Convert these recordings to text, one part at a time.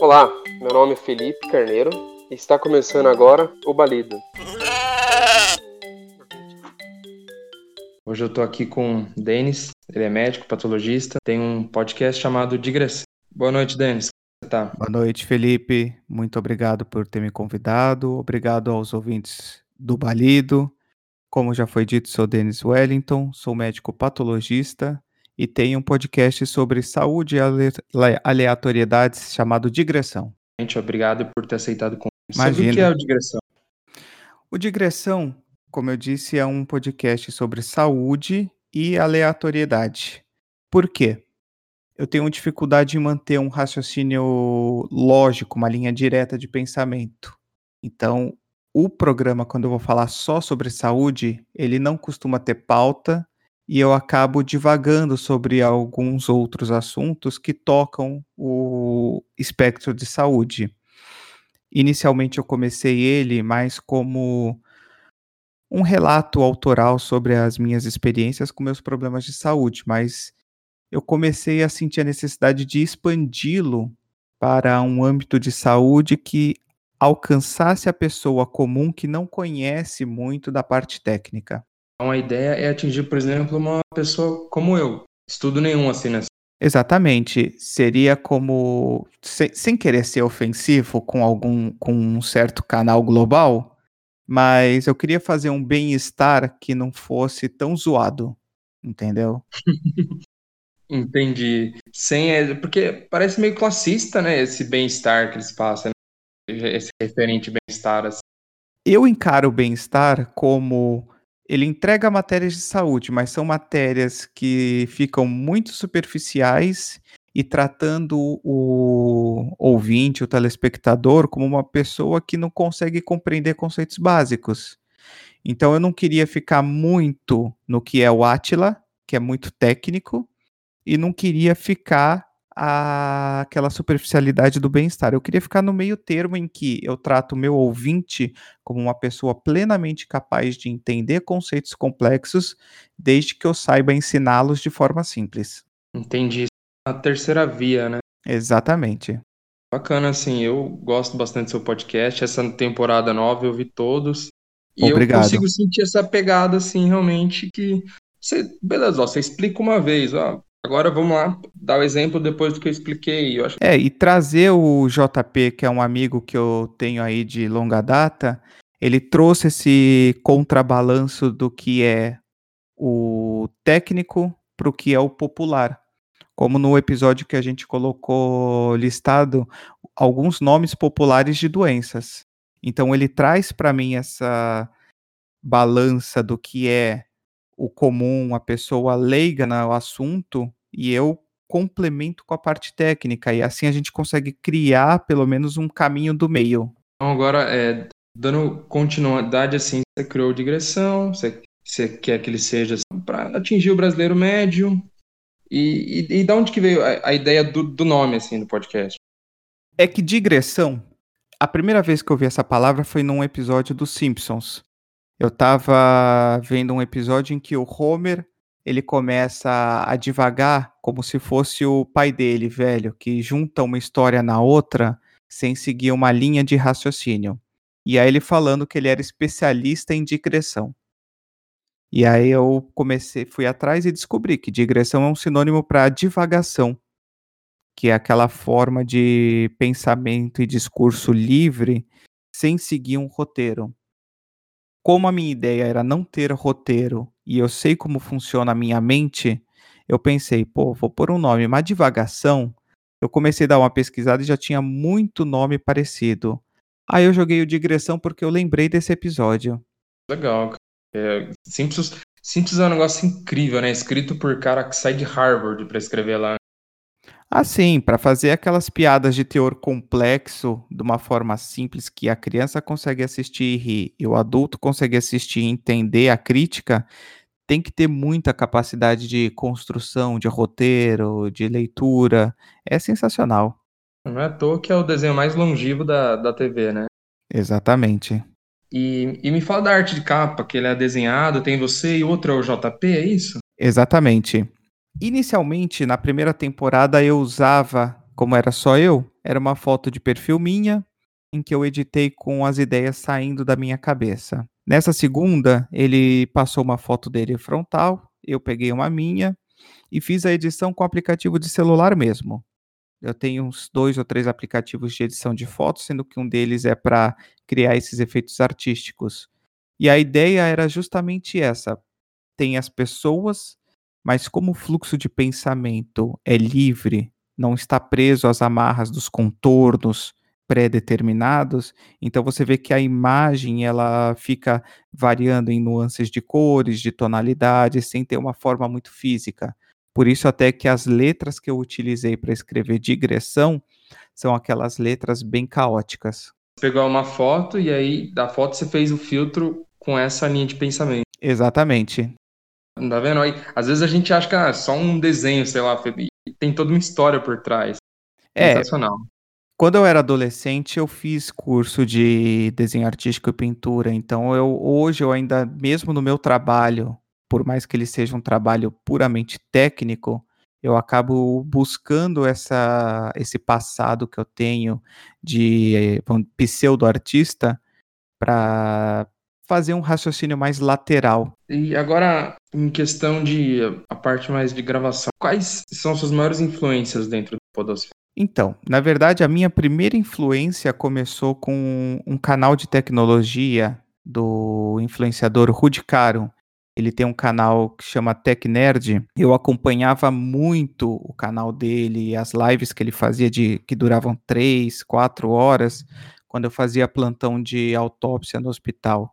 Olá, meu nome é Felipe Carneiro e está começando agora o Balido. Hoje eu estou aqui com o Denis, ele é médico, patologista, tem um podcast chamado Digressão. Boa noite, Denis. Tá. Boa noite, Felipe. Muito obrigado por ter me convidado. Obrigado aos ouvintes do Balido. Como já foi dito, sou Denis Wellington, sou médico patologista e tenho um podcast sobre saúde e aleatoriedades chamado Digressão. Gente, obrigado por ter aceitado o convite. Imagina. O que é o Digressão? O Digressão, como eu disse, é um podcast sobre saúde e aleatoriedade. Por quê? Eu tenho dificuldade em manter um raciocínio lógico, uma linha direta de pensamento. Então, o programa, quando eu vou falar só sobre saúde, ele não costuma ter pauta e eu acabo divagando sobre alguns outros assuntos que tocam o espectro de saúde. Inicialmente eu comecei ele mais como um relato autoral sobre as minhas experiências com meus problemas de saúde, mas eu comecei a sentir a necessidade de expandi-lo para um âmbito de saúde que alcançasse a pessoa comum que não conhece muito da parte técnica. Então a ideia é atingir, por exemplo, uma pessoa como eu, estudo nenhum assim nessa. Exatamente, seria como sem, sem querer ser ofensivo com algum com um certo canal global, mas eu queria fazer um bem-estar que não fosse tão zoado, entendeu? Entendi. Sem, porque parece meio classista, né? Esse bem-estar que eles passam, né? esse referente bem-estar. Assim. Eu encaro o bem-estar como ele entrega matérias de saúde, mas são matérias que ficam muito superficiais e tratando o ouvinte, o telespectador, como uma pessoa que não consegue compreender conceitos básicos. Então eu não queria ficar muito no que é o Atila, que é muito técnico, e não queria ficar a, aquela superficialidade do bem-estar. Eu queria ficar no meio termo em que eu trato o meu ouvinte como uma pessoa plenamente capaz de entender conceitos complexos, desde que eu saiba ensiná-los de forma simples. Entendi. A terceira via, né? Exatamente. Bacana, assim, eu gosto bastante do seu podcast. Essa temporada nova eu vi todos. E Obrigado. eu consigo sentir essa pegada, assim, realmente, que você, beleza, ó, você explica uma vez, ó, Agora vamos lá, dar o exemplo depois do que eu expliquei. Eu acho... É, e trazer o JP, que é um amigo que eu tenho aí de longa data, ele trouxe esse contrabalanço do que é o técnico para o que é o popular. Como no episódio que a gente colocou listado alguns nomes populares de doenças. Então ele traz para mim essa balança do que é o comum, a pessoa leiga no assunto, e eu complemento com a parte técnica, e assim a gente consegue criar pelo menos um caminho do meio. Então, agora, é, dando continuidade, assim, você criou digressão, você, você quer que ele seja assim, para atingir o brasileiro médio, e, e, e da onde que veio a, a ideia do, do nome, assim, do podcast? É que digressão, a primeira vez que eu vi essa palavra foi num episódio dos Simpsons, eu estava vendo um episódio em que o Homer ele começa a divagar como se fosse o pai dele, velho, que junta uma história na outra sem seguir uma linha de raciocínio. E aí ele falando que ele era especialista em digressão. E aí eu comecei, fui atrás e descobri que digressão é um sinônimo para divagação, que é aquela forma de pensamento e discurso livre sem seguir um roteiro como a minha ideia era não ter roteiro e eu sei como funciona a minha mente, eu pensei, pô, vou pôr um nome, uma divagação. Eu comecei a dar uma pesquisada e já tinha muito nome parecido. Aí eu joguei o digressão porque eu lembrei desse episódio. Legal. É, Simpsons, Simpsons é um negócio incrível, né? Escrito por cara que sai de Harvard para escrever lá. Assim, para fazer aquelas piadas de teor complexo de uma forma simples que a criança consegue assistir e rir, e o adulto consegue assistir e entender a crítica, tem que ter muita capacidade de construção, de roteiro, de leitura. É sensacional. Não é à toa que é o desenho mais longevo da, da TV, né? Exatamente. E, e me fala da arte de capa, que ele é desenhado, tem você e outro é o JP, é isso? Exatamente. Inicialmente, na primeira temporada, eu usava como era só eu, era uma foto de perfil minha, em que eu editei com as ideias saindo da minha cabeça. Nessa segunda, ele passou uma foto dele frontal, eu peguei uma minha e fiz a edição com o aplicativo de celular mesmo. Eu tenho uns dois ou três aplicativos de edição de fotos, sendo que um deles é para criar esses efeitos artísticos. E a ideia era justamente essa: tem as pessoas, mas como o fluxo de pensamento é livre, não está preso às amarras dos contornos pré-determinados, então você vê que a imagem ela fica variando em nuances de cores, de tonalidades, sem ter uma forma muito física. Por isso até que as letras que eu utilizei para escrever digressão são aquelas letras bem caóticas. Pegou uma foto e aí da foto você fez o filtro com essa linha de pensamento. Exatamente. Tá vendo? Aí, às vezes a gente acha que ah, é só um desenho, sei lá, tem toda uma história por trás. É, Sensacional. Quando eu era adolescente, eu fiz curso de desenho artístico e pintura. Então, eu hoje eu ainda, mesmo no meu trabalho, por mais que ele seja um trabalho puramente técnico, eu acabo buscando essa, esse passado que eu tenho de pseudo-artista para fazer um raciocínio mais lateral. E agora, em questão de a parte mais de gravação, quais são suas maiores influências dentro do Podosfera? Então, na verdade, a minha primeira influência começou com um canal de tecnologia do influenciador Rudy Caro, ele tem um canal que chama Tech Nerd. Eu acompanhava muito o canal dele, as lives que ele fazia de que duravam três, quatro horas, quando eu fazia plantão de autópsia no hospital.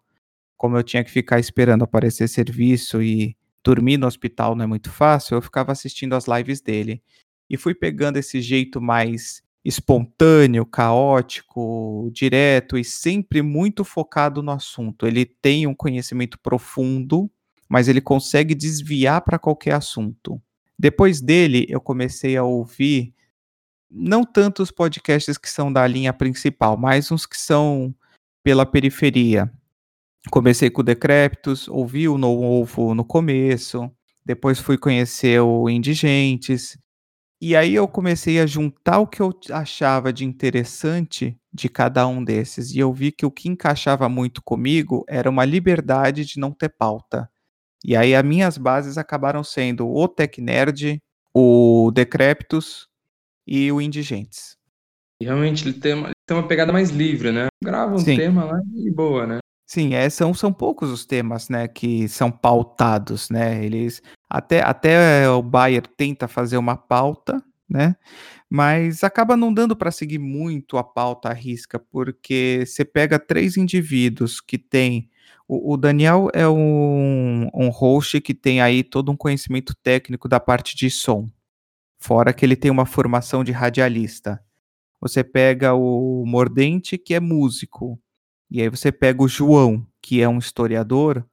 Como eu tinha que ficar esperando aparecer serviço e dormir no hospital não é muito fácil, eu ficava assistindo as lives dele. E fui pegando esse jeito mais espontâneo, caótico, direto e sempre muito focado no assunto. Ele tem um conhecimento profundo mas ele consegue desviar para qualquer assunto. Depois dele, eu comecei a ouvir não tanto os podcasts que são da linha principal, mas uns que são pela periferia. Comecei com o Decréptos, ouvi o No Ovo no começo, depois fui conhecer o Indigentes, e aí eu comecei a juntar o que eu achava de interessante de cada um desses, e eu vi que o que encaixava muito comigo era uma liberdade de não ter pauta. E aí as minhas bases acabaram sendo o Tech Nerd, o Decreptus e o Indigentes. E realmente ele tem, uma, ele tem uma pegada mais livre, né? Grava um Sim. tema lá e boa, né? Sim, é, são, são poucos os temas, né, que são pautados, né? Eles até, até o Bayer tenta fazer uma pauta, né? Mas acaba não dando para seguir muito a pauta à risca, porque você pega três indivíduos que têm o, o Daniel é um, um host que tem aí todo um conhecimento técnico da parte de som, fora que ele tem uma formação de radialista. Você pega o Mordente, que é músico, e aí você pega o João, que é um historiador.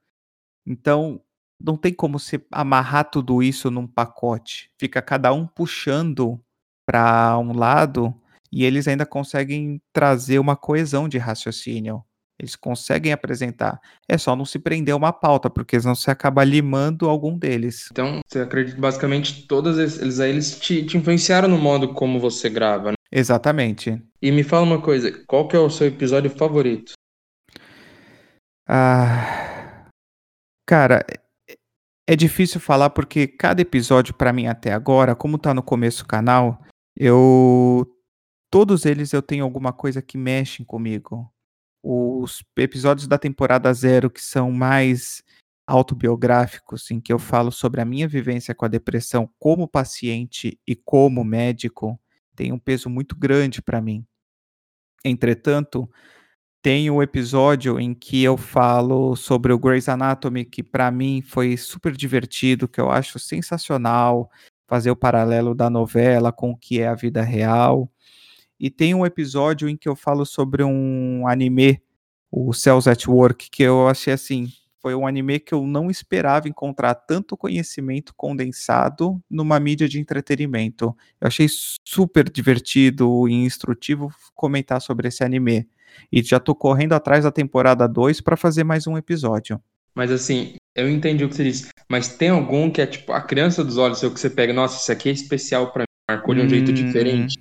Então, não tem como você amarrar tudo isso num pacote. Fica cada um puxando para um lado e eles ainda conseguem trazer uma coesão de raciocínio. Eles conseguem apresentar. É só não se prender uma pauta, porque senão você acaba limando algum deles. Então, você acredita basicamente todos eles aí eles te, te influenciaram no modo como você grava, né? Exatamente. E me fala uma coisa, qual que é o seu episódio favorito? Ah, cara, é, é difícil falar porque cada episódio para mim até agora, como tá no começo do canal, eu todos eles eu tenho alguma coisa que mexe comigo os episódios da temporada zero que são mais autobiográficos, em que eu falo sobre a minha vivência com a depressão como paciente e como médico, tem um peso muito grande para mim. Entretanto, tem o um episódio em que eu falo sobre o Grey's Anatomy, que para mim foi super divertido, que eu acho sensacional fazer o paralelo da novela com o que é a vida real. E tem um episódio em que eu falo sobre um anime, o Cells at Work, que eu achei assim, foi um anime que eu não esperava encontrar tanto conhecimento condensado numa mídia de entretenimento. Eu achei super divertido e instrutivo comentar sobre esse anime. E já tô correndo atrás da temporada 2 para fazer mais um episódio. Mas assim, eu entendi o que você disse. Mas tem algum que é tipo a criança dos olhos, seu que você pega, nossa, isso aqui é especial para mim, marcou de um hum... jeito diferente.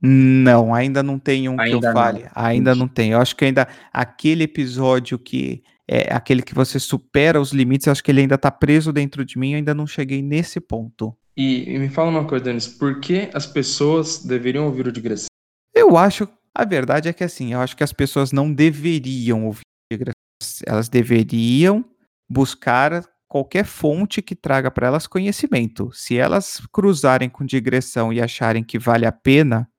Não, ainda não tem um que eu Ainda não. fale. Ainda não tem. Eu acho que ainda aquele episódio que é aquele que você supera os limites, eu acho que ele ainda tá preso dentro de mim, eu ainda não cheguei nesse ponto. E, e me fala uma coisa, Denis, por que as pessoas deveriam ouvir o digressão? Eu acho, a verdade é que assim, eu acho que as pessoas não deveriam ouvir. Elas deveriam buscar qualquer fonte que traga para elas conhecimento. Se elas cruzarem com digressão e acharem que vale a pena,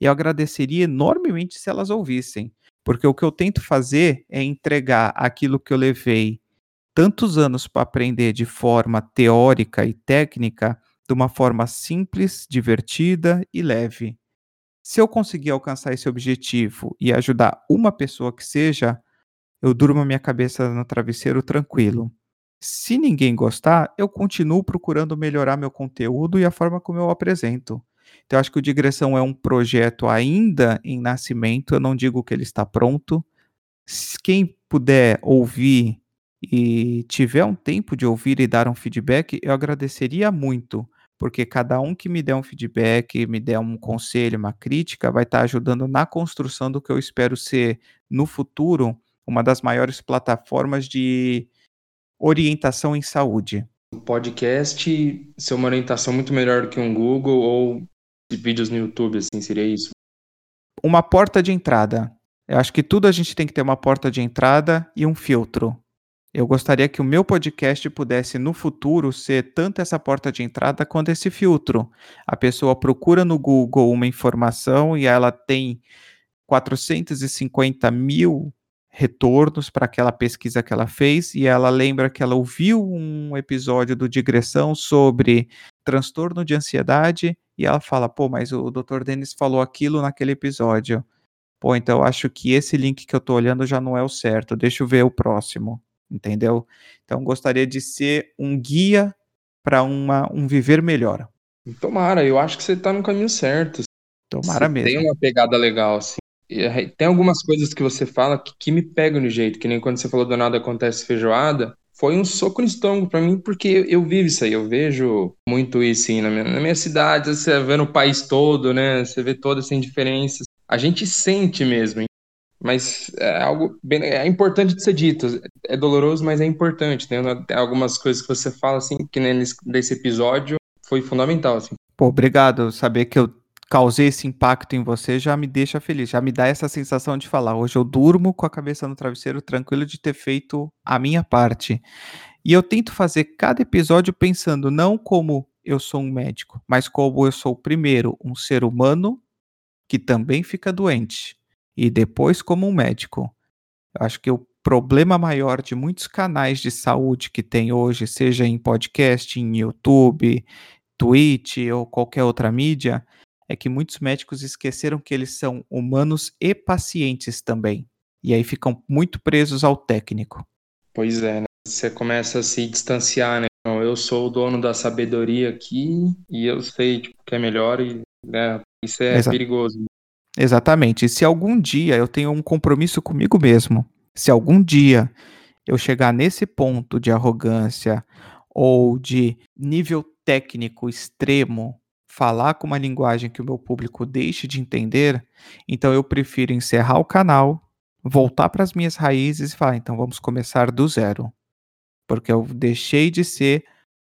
eu agradeceria enormemente se elas ouvissem. Porque o que eu tento fazer é entregar aquilo que eu levei tantos anos para aprender de forma teórica e técnica, de uma forma simples, divertida e leve. Se eu conseguir alcançar esse objetivo e ajudar uma pessoa que seja, eu durmo minha cabeça no travesseiro tranquilo. Se ninguém gostar, eu continuo procurando melhorar meu conteúdo e a forma como eu apresento. Então, eu acho que o Digressão é um projeto ainda em nascimento, eu não digo que ele está pronto. Quem puder ouvir e tiver um tempo de ouvir e dar um feedback, eu agradeceria muito, porque cada um que me der um feedback, me der um conselho, uma crítica, vai estar ajudando na construção do que eu espero ser no futuro uma das maiores plataformas de orientação em saúde. O podcast ser uma orientação muito melhor do que um Google ou vídeos no YouTube, assim, seria isso? Uma porta de entrada. Eu acho que tudo a gente tem que ter uma porta de entrada e um filtro. Eu gostaria que o meu podcast pudesse no futuro ser tanto essa porta de entrada quanto esse filtro. A pessoa procura no Google uma informação e ela tem 450 mil retornos para aquela pesquisa que ela fez e ela lembra que ela ouviu um episódio do Digressão sobre transtorno de ansiedade e ela fala, pô, mas o Dr. Denis falou aquilo naquele episódio. Pô, então eu acho que esse link que eu tô olhando já não é o certo, deixa eu ver o próximo, entendeu? Então gostaria de ser um guia para um viver melhor. Tomara, eu acho que você tá no caminho certo. Tomara você mesmo. Tem uma pegada legal, assim. Tem algumas coisas que você fala que, que me pegam no jeito, que nem quando você falou do nada acontece feijoada, foi um soco no estômago para mim, porque eu, eu, vivo isso aí, eu vejo muito isso assim, na, minha, na minha cidade, você vê no país todo, né? Você vê toda essa indiferença. A gente sente mesmo? Mas é algo bem, é importante de ser dito. É doloroso, mas é importante. Tem, tem algumas coisas que você fala assim, que nesse, nesse episódio foi fundamental, assim. Pô, obrigado. Saber que eu causei esse impacto em você já me deixa feliz, já me dá essa sensação de falar, hoje eu durmo com a cabeça no travesseiro tranquilo de ter feito a minha parte. E eu tento fazer cada episódio pensando não como eu sou um médico, mas como eu sou primeiro um ser humano que também fica doente e depois como um médico. Eu acho que o problema maior de muitos canais de saúde que tem hoje, seja em podcast, em YouTube, Twitch ou qualquer outra mídia, é que muitos médicos esqueceram que eles são humanos e pacientes também. E aí ficam muito presos ao técnico. Pois é, né? Você começa a se distanciar, né? Eu sou o dono da sabedoria aqui e eu sei tipo, que é melhor e né, isso é Exa perigoso. Exatamente. E se algum dia eu tenho um compromisso comigo mesmo, se algum dia eu chegar nesse ponto de arrogância ou de nível técnico extremo falar com uma linguagem que o meu público deixe de entender, então eu prefiro encerrar o canal, voltar para as minhas raízes e falar, então vamos começar do zero. Porque eu deixei de ser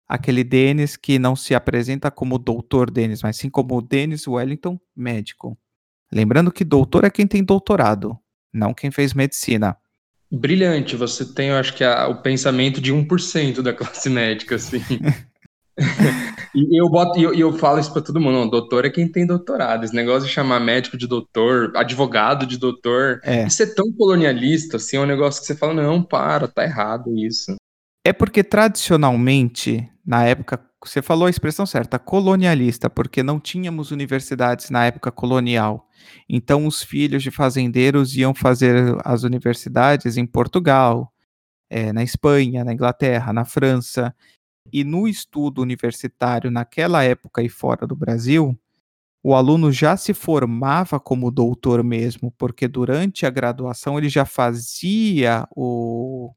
aquele Denis que não se apresenta como doutor Denis, mas sim como Denis Wellington, médico. Lembrando que doutor é quem tem doutorado, não quem fez medicina. Brilhante, você tem, eu acho que, a, o pensamento de 1% da classe médica, assim. e eu boto, eu, eu, falo isso para todo mundo, não, doutor é quem tem doutorado. Esse negócio de chamar médico de doutor, advogado de doutor, é. isso é tão colonialista, assim, é um negócio que você fala, não, para, tá errado isso. É porque tradicionalmente, na época, você falou a expressão certa, colonialista, porque não tínhamos universidades na época colonial. Então os filhos de fazendeiros iam fazer as universidades em Portugal, é, na Espanha, na Inglaterra, na França. E no estudo universitário, naquela época e fora do Brasil, o aluno já se formava como doutor mesmo, porque durante a graduação ele já fazia o,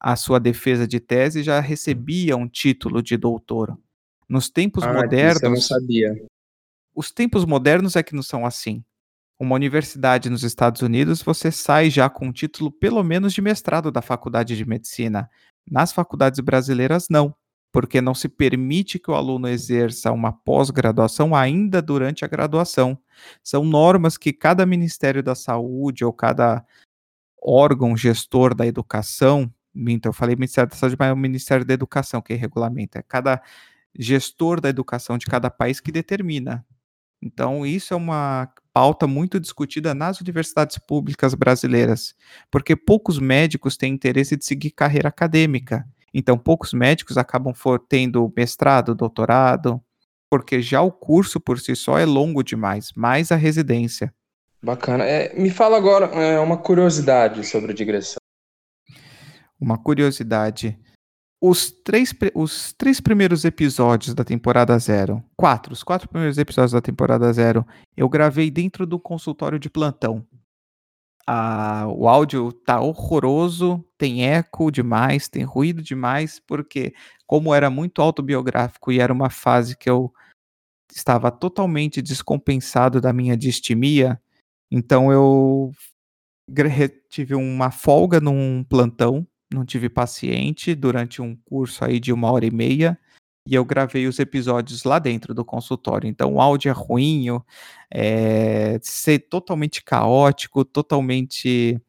a sua defesa de tese e já recebia um título de doutor. Nos tempos ah, modernos. Isso eu não sabia. Os tempos modernos é que não são assim. Uma universidade nos Estados Unidos, você sai já com um título pelo menos de mestrado da faculdade de medicina. Nas faculdades brasileiras, não, porque não se permite que o aluno exerça uma pós-graduação ainda durante a graduação. São normas que cada Ministério da Saúde ou cada órgão gestor da educação, então eu falei Ministério da Saúde, mas é o Ministério da Educação que regulamenta. É cada gestor da educação de cada país que determina. Então, isso é uma pauta muito discutida nas universidades públicas brasileiras, porque poucos médicos têm interesse de seguir carreira acadêmica. Então, poucos médicos acabam for, tendo mestrado, doutorado, porque já o curso por si só é longo demais, mais a residência. Bacana. É, me fala agora é, uma curiosidade sobre digressão. Uma curiosidade. Os três, os três primeiros episódios da temporada zero, quatro, os quatro primeiros episódios da temporada zero, eu gravei dentro do consultório de plantão. Ah, o áudio tá horroroso, tem eco demais, tem ruído demais, porque como era muito autobiográfico e era uma fase que eu estava totalmente descompensado da minha distimia, então eu tive uma folga num plantão não tive paciente durante um curso aí de uma hora e meia e eu gravei os episódios lá dentro do consultório. Então o áudio é ruim, é, ser totalmente caótico, totalmente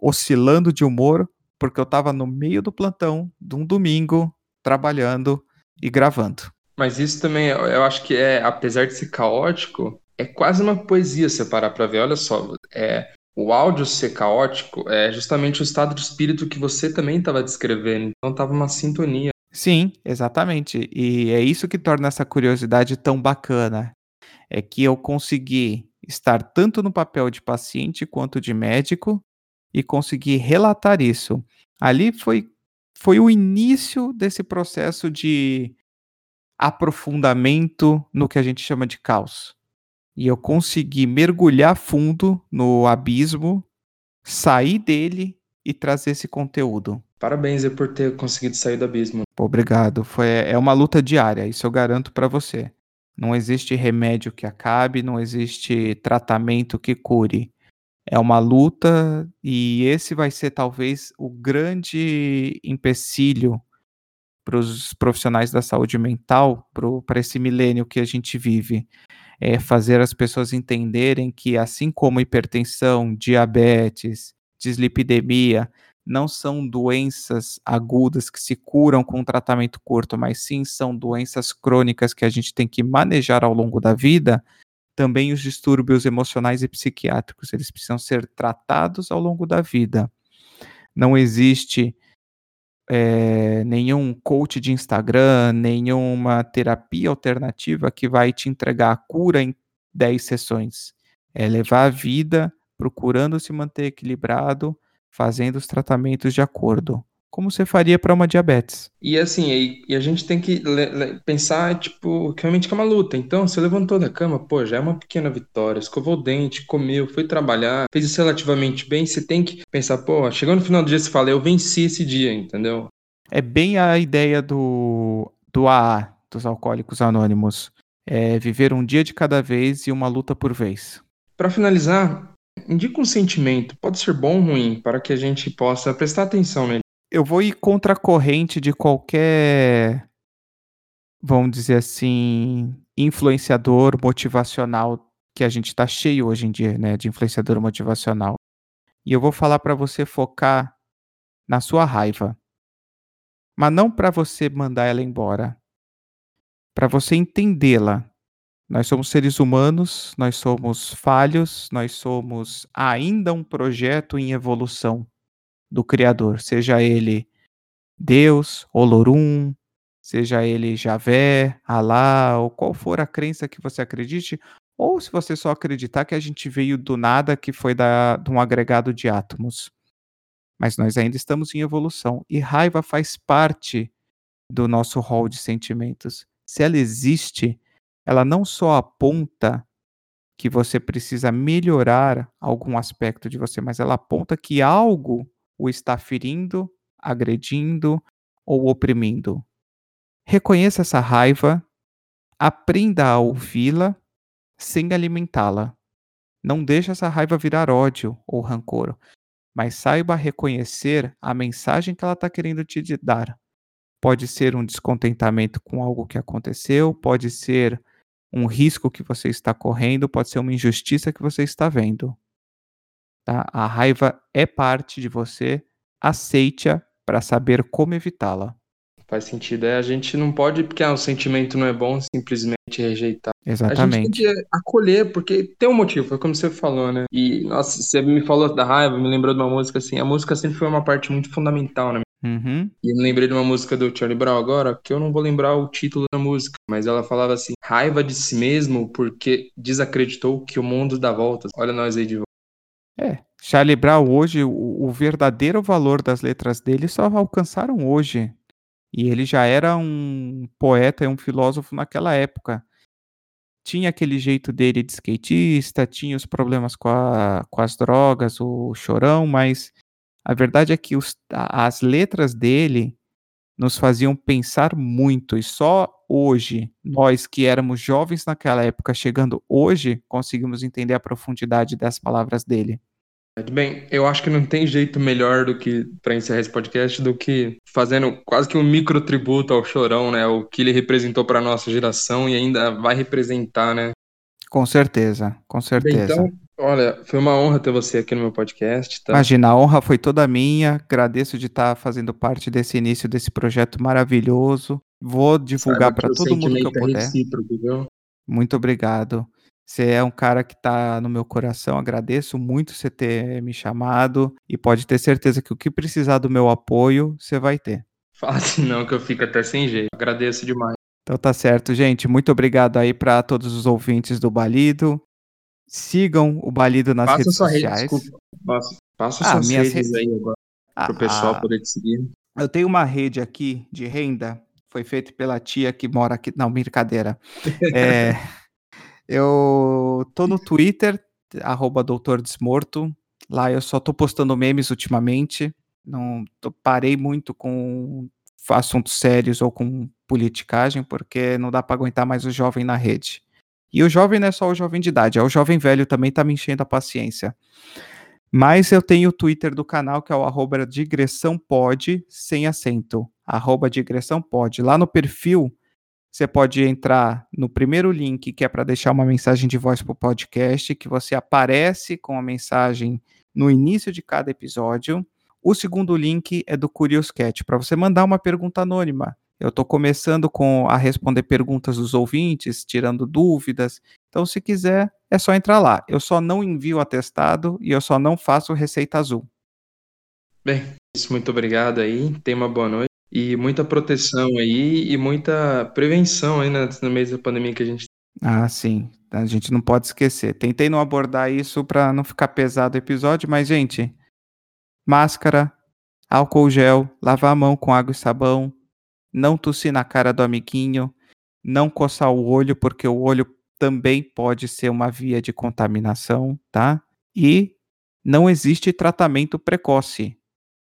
oscilando de humor, porque eu estava no meio do plantão de um domingo trabalhando e gravando. Mas isso também, eu acho que é, apesar de ser caótico, é quase uma poesia você parar para ver. Olha só, é, o áudio ser caótico é justamente o estado de espírito que você também estava descrevendo. Então estava uma sintonia. Sim, exatamente. E é isso que torna essa curiosidade tão bacana. É que eu consegui estar tanto no papel de paciente quanto de médico e consegui relatar isso. Ali foi, foi o início desse processo de aprofundamento no que a gente chama de caos e eu consegui mergulhar fundo no abismo, sair dele e trazer esse conteúdo. Parabéns por ter conseguido sair do abismo. Obrigado. Foi, é uma luta diária, isso eu garanto para você. Não existe remédio que acabe, não existe tratamento que cure. É uma luta e esse vai ser talvez o grande empecilho para os profissionais da saúde mental, para esse milênio que a gente vive é fazer as pessoas entenderem que, assim como hipertensão, diabetes, dislipidemia, não são doenças agudas que se curam com um tratamento curto, mas sim são doenças crônicas que a gente tem que manejar ao longo da vida, também os distúrbios emocionais e psiquiátricos, eles precisam ser tratados ao longo da vida. Não existe é, nenhum coach de Instagram, nenhuma terapia alternativa que vai te entregar a cura em 10 sessões. É levar a vida procurando se manter equilibrado, fazendo os tratamentos de acordo. Como você faria para uma diabetes? E assim, e, e a gente tem que pensar, tipo, que realmente é uma luta. Então, você levantou da cama, pô, já é uma pequena vitória. Escovou o dente, comeu, foi trabalhar, fez isso relativamente bem. Você tem que pensar, pô, chegando no final do dia, você fala, eu venci esse dia, entendeu? É bem a ideia do, do AA, dos Alcoólicos Anônimos. É viver um dia de cada vez e uma luta por vez. Para finalizar, indica um sentimento, pode ser bom ou ruim, para que a gente possa prestar atenção nele eu vou ir contra a corrente de qualquer, vamos dizer assim, influenciador motivacional que a gente está cheio hoje em dia, né, de influenciador motivacional. E eu vou falar para você focar na sua raiva. Mas não para você mandar ela embora. Para você entendê-la. Nós somos seres humanos, nós somos falhos, nós somos ainda um projeto em evolução do Criador, seja ele Deus, Olorum, seja ele Javé, Alá, ou qual for a crença que você acredite, ou se você só acreditar que a gente veio do nada, que foi da, de um agregado de átomos. Mas nós ainda estamos em evolução e raiva faz parte do nosso rol de sentimentos. Se ela existe, ela não só aponta que você precisa melhorar algum aspecto de você, mas ela aponta que algo o está ferindo, agredindo ou oprimindo. Reconheça essa raiva, aprenda a ouvi-la sem alimentá-la. Não deixe essa raiva virar ódio ou rancor, mas saiba reconhecer a mensagem que ela está querendo te dar. Pode ser um descontentamento com algo que aconteceu, pode ser um risco que você está correndo, pode ser uma injustiça que você está vendo. Tá? A raiva é parte de você, aceite-a para saber como evitá-la. Faz sentido. É, a gente não pode, porque ah, o sentimento não é bom, simplesmente rejeitar. Exatamente. A gente tem que acolher, porque tem um motivo, foi como você falou, né? E, nossa, você me falou da raiva, me lembrou de uma música assim. A música sempre foi uma parte muito fundamental na Uhum. E eu me lembrei de uma música do Charlie Brown agora, que eu não vou lembrar o título da música, mas ela falava assim: raiva de si mesmo porque desacreditou que o mundo dá voltas. Olha nós aí de volta. É, Charlie Brown hoje, o, o verdadeiro valor das letras dele só alcançaram hoje. E ele já era um poeta e um filósofo naquela época. Tinha aquele jeito dele de skatista, tinha os problemas com, a, com as drogas, o chorão, mas a verdade é que os, as letras dele nos faziam pensar muito, e só hoje, nós que éramos jovens naquela época, chegando hoje, conseguimos entender a profundidade das palavras dele. Bem, eu acho que não tem jeito melhor do que para encerrar esse podcast do que fazendo quase que um micro tributo ao Chorão, né? O que ele representou para nossa geração e ainda vai representar, né? Com certeza, com certeza. Bem, então, olha, foi uma honra ter você aqui no meu podcast. Tá? Imagina, a honra foi toda minha. Agradeço de estar fazendo parte desse início desse projeto maravilhoso. Vou divulgar para todo mundo que eu é puder. É Muito obrigado. Você é um cara que está no meu coração. Agradeço muito você ter me chamado e pode ter certeza que o que precisar do meu apoio, você vai ter. Assim não, que eu fico até sem jeito. Agradeço demais. Então tá certo, gente. Muito obrigado aí para todos os ouvintes do Balido. Sigam o Balido nas Passa redes sua sociais. Rede, desculpa. Passa, passa ah, suas redes rede... aí agora. Ah, para o pessoal ah, poder te seguir. Eu tenho uma rede aqui de renda. Foi feita pela tia que mora aqui. Não, brincadeira. é, eu tô no Twitter, arroba Doutor Desmorto. Lá eu só tô postando memes ultimamente. Não tô, parei muito com assuntos sérios ou com politicagem, porque não dá para aguentar mais o jovem na rede. E o jovem não é só o jovem de idade, é o jovem velho também tá me enchendo a paciência. Mas eu tenho o Twitter do canal, que é o arroba digressãopod, sem acento. Arroba digressãopod. Lá no perfil, você pode entrar no primeiro link, que é para deixar uma mensagem de voz para o podcast, que você aparece com a mensagem no início de cada episódio. O segundo link é do Curious Cat, para você mandar uma pergunta anônima. Eu estou começando com a responder perguntas dos ouvintes, tirando dúvidas. Então, se quiser, é só entrar lá. Eu só não envio atestado e eu só não faço receita azul. Bem, isso, muito obrigado aí. Tenha uma boa noite. E muita proteção aí e muita prevenção aí né, no meio da pandemia que a gente Ah, sim. A gente não pode esquecer. Tentei não abordar isso para não ficar pesado o episódio, mas, gente, máscara, álcool gel, lavar a mão com água e sabão, não tossir na cara do amiguinho, não coçar o olho, porque o olho também pode ser uma via de contaminação, tá? E não existe tratamento precoce.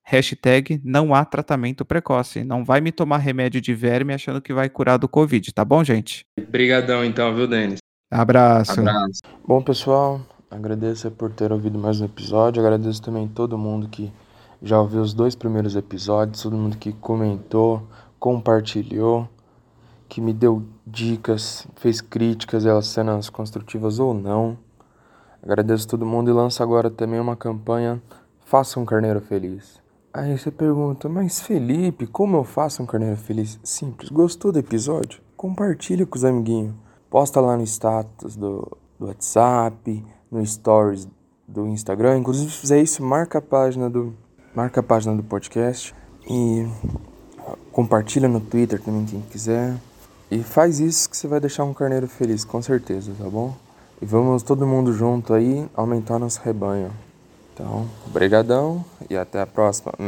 Hashtag não há tratamento precoce. Não vai me tomar remédio de verme achando que vai curar do Covid, tá bom, gente? Obrigadão então, viu, Denis? Abraço. Abraço. Bom, pessoal, agradeço por ter ouvido mais um episódio. Agradeço também todo mundo que já ouviu os dois primeiros episódios, todo mundo que comentou, compartilhou, que me deu dicas, fez críticas, elas sendo construtivas ou não. Agradeço todo mundo e lanço agora também uma campanha Faça um Carneiro Feliz. Aí você pergunta, mas Felipe, como eu faço um carneiro feliz? Simples, gostou do episódio? Compartilha com os amiguinhos. Posta lá no status do, do WhatsApp, no stories do Instagram. Inclusive, se fizer isso, marca a página do, marca a página do podcast. E compartilha no Twitter também, quem quiser. E faz isso que você vai deixar um carneiro feliz, com certeza, tá bom? E vamos todo mundo junto aí aumentar nosso rebanho. Então, brigadão e até a próxima.